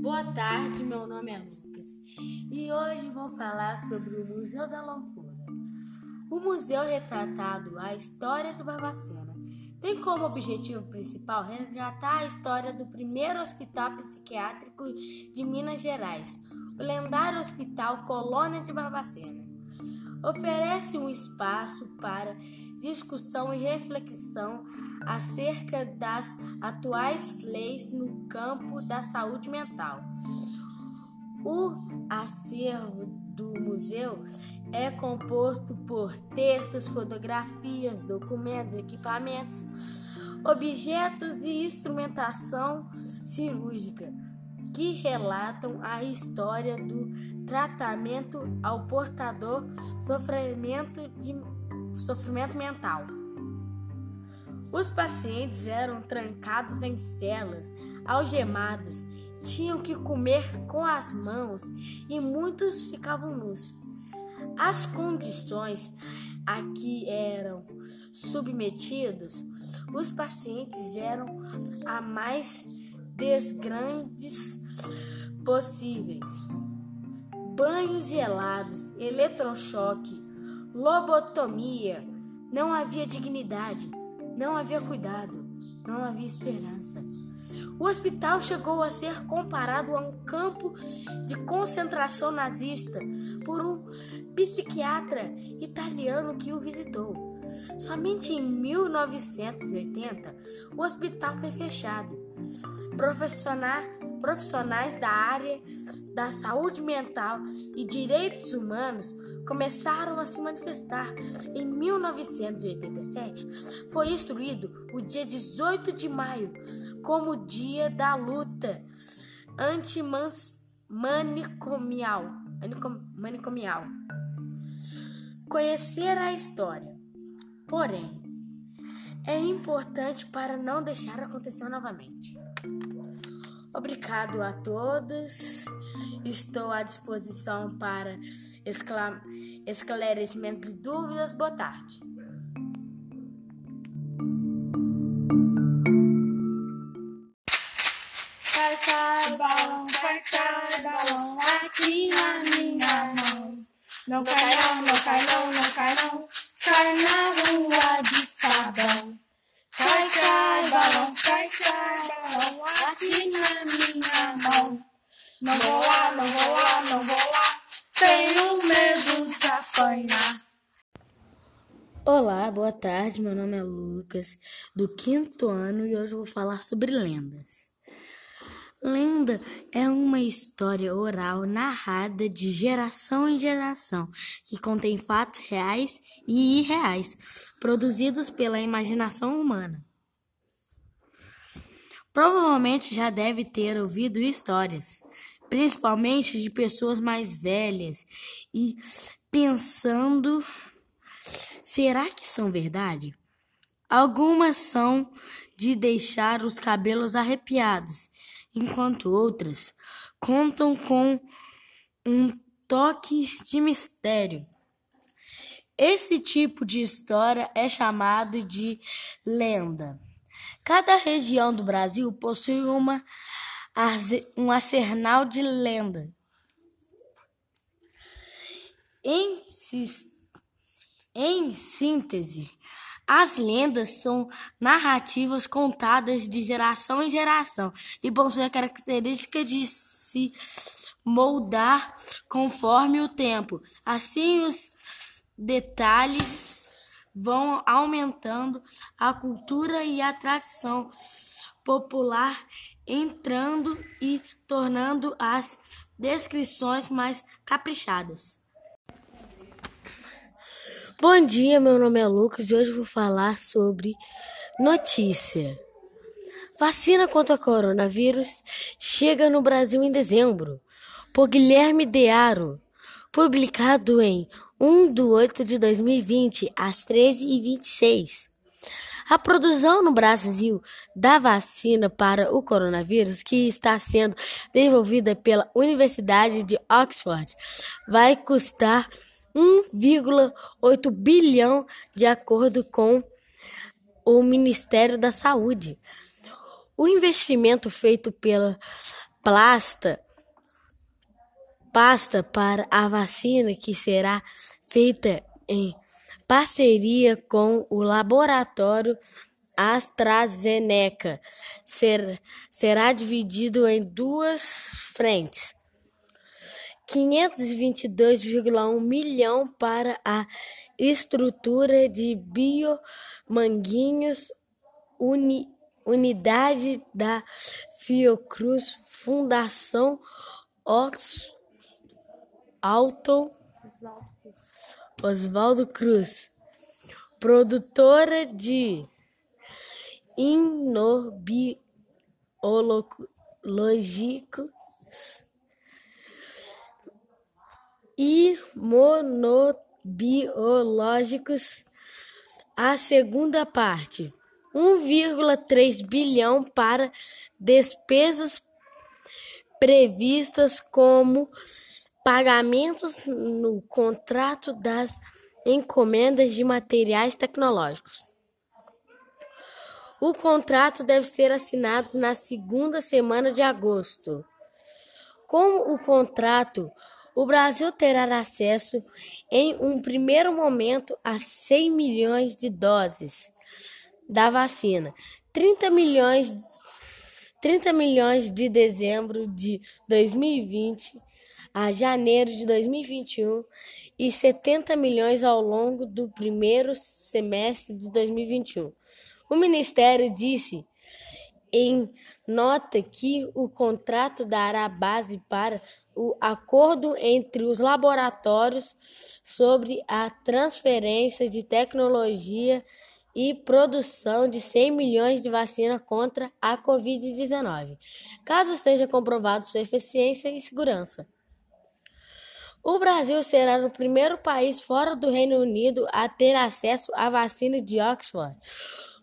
Boa tarde, meu nome é Lucas e hoje vou falar sobre o Museu da Loucura. O museu retratado a história de Barbacena tem como objetivo principal resgatar a história do primeiro hospital psiquiátrico de Minas Gerais, o lendário Hospital Colônia de Barbacena. Oferece um espaço para discussão e reflexão acerca das atuais leis no campo da saúde mental. O acervo do museu é composto por textos, fotografias, documentos, equipamentos, objetos e instrumentação cirúrgica que relatam a história do tratamento ao portador sofrimento de sofrimento mental. Os pacientes eram trancados em celas, algemados, tinham que comer com as mãos e muitos ficavam nus. As condições a que eram submetidos os pacientes eram a mais desgrandes possíveis. Banhos gelados, eletrochoque, lobotomia. Não havia dignidade, não havia cuidado, não havia esperança. O hospital chegou a ser comparado a um campo de concentração nazista por um psiquiatra italiano que o visitou. Somente em 1980 o hospital foi fechado. Profissionais da área da saúde mental e direitos humanos começaram a se manifestar. Em 1987 foi instruído o dia 18 de maio como Dia da Luta Antimanicomial. Manicomial. Conhecer a história. Porém, é importante para não deixar acontecer novamente. Obrigado a todos. Estou à disposição para esclarecimentos dúvidas. Boa tarde. Cai, cai, balão, cai, cai, balão, aqui na minha mão. Não cai não, não cai não, não cai não, cai na Não vou lá, não vou lá, não vou lá, tenho medo de apanhar. Olá, boa tarde. Meu nome é Lucas, do quinto ano, e hoje vou falar sobre lendas. Lenda é uma história oral narrada de geração em geração que contém fatos reais e irreais, produzidos pela imaginação humana. Provavelmente já deve ter ouvido histórias, principalmente de pessoas mais velhas, e pensando: será que são verdade? Algumas são de deixar os cabelos arrepiados enquanto outras contam com um toque de mistério. Esse tipo de história é chamado de lenda. Cada região do Brasil possui uma, um arsenal de lenda. Em, em síntese, as lendas são narrativas contadas de geração em geração e possuem a característica de se moldar conforme o tempo. Assim, os detalhes vão aumentando a cultura e a tradição popular, entrando e tornando as descrições mais caprichadas. Bom dia, meu nome é Lucas e hoje vou falar sobre notícia. Vacina contra coronavírus chega no Brasil em dezembro, por Guilherme Dearo, publicado em 1 de 8 de 2020, às 13h26. A produção no Brasil da vacina para o coronavírus, que está sendo desenvolvida pela Universidade de Oxford, vai custar 1,8 bilhão, de acordo com o Ministério da Saúde. O investimento feito pela Plasta pasta para a vacina que será feita em parceria com o laboratório AstraZeneca ser, será dividido em duas frentes. 522,1 milhão para a estrutura de biomanguinhos uni, unidade da Fiocruz Fundação Ox Alto Oswaldo Cruz, produtora de inobiológicos e monobiológicos. A segunda parte, 1,3 bilhão para despesas previstas como pagamentos no contrato das encomendas de materiais tecnológicos. O contrato deve ser assinado na segunda semana de agosto. Com o contrato, o Brasil terá acesso, em um primeiro momento, a 100 milhões de doses da vacina, 30 milhões, 30 milhões de dezembro de 2020 a janeiro de 2021 e 70 milhões ao longo do primeiro semestre de 2021. O Ministério disse em nota que o contrato dará base para o acordo entre os laboratórios sobre a transferência de tecnologia e produção de 100 milhões de vacina contra a Covid-19, caso seja comprovado sua eficiência e segurança. O Brasil será o primeiro país fora do Reino Unido a ter acesso à vacina de Oxford.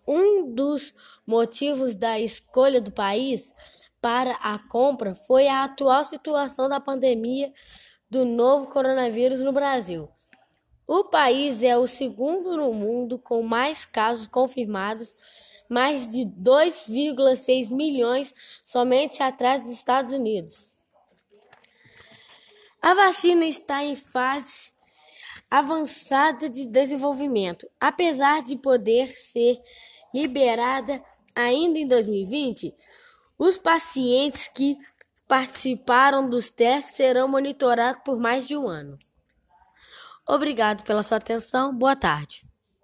Um dos motivos da escolha do país para a compra foi a atual situação da pandemia do novo coronavírus no Brasil. O país é o segundo no mundo com mais casos confirmados, mais de 2,6 milhões, somente atrás dos Estados Unidos. A vacina está em fase avançada de desenvolvimento, apesar de poder ser liberada ainda em 2020. Os pacientes que participaram dos testes serão monitorados por mais de um ano. Obrigado pela sua atenção. Boa tarde.